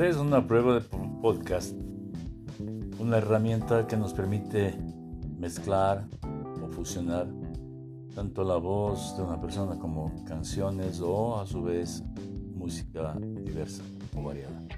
Esta es una prueba de podcast, una herramienta que nos permite mezclar o fusionar tanto la voz de una persona como canciones o a su vez música diversa o variada.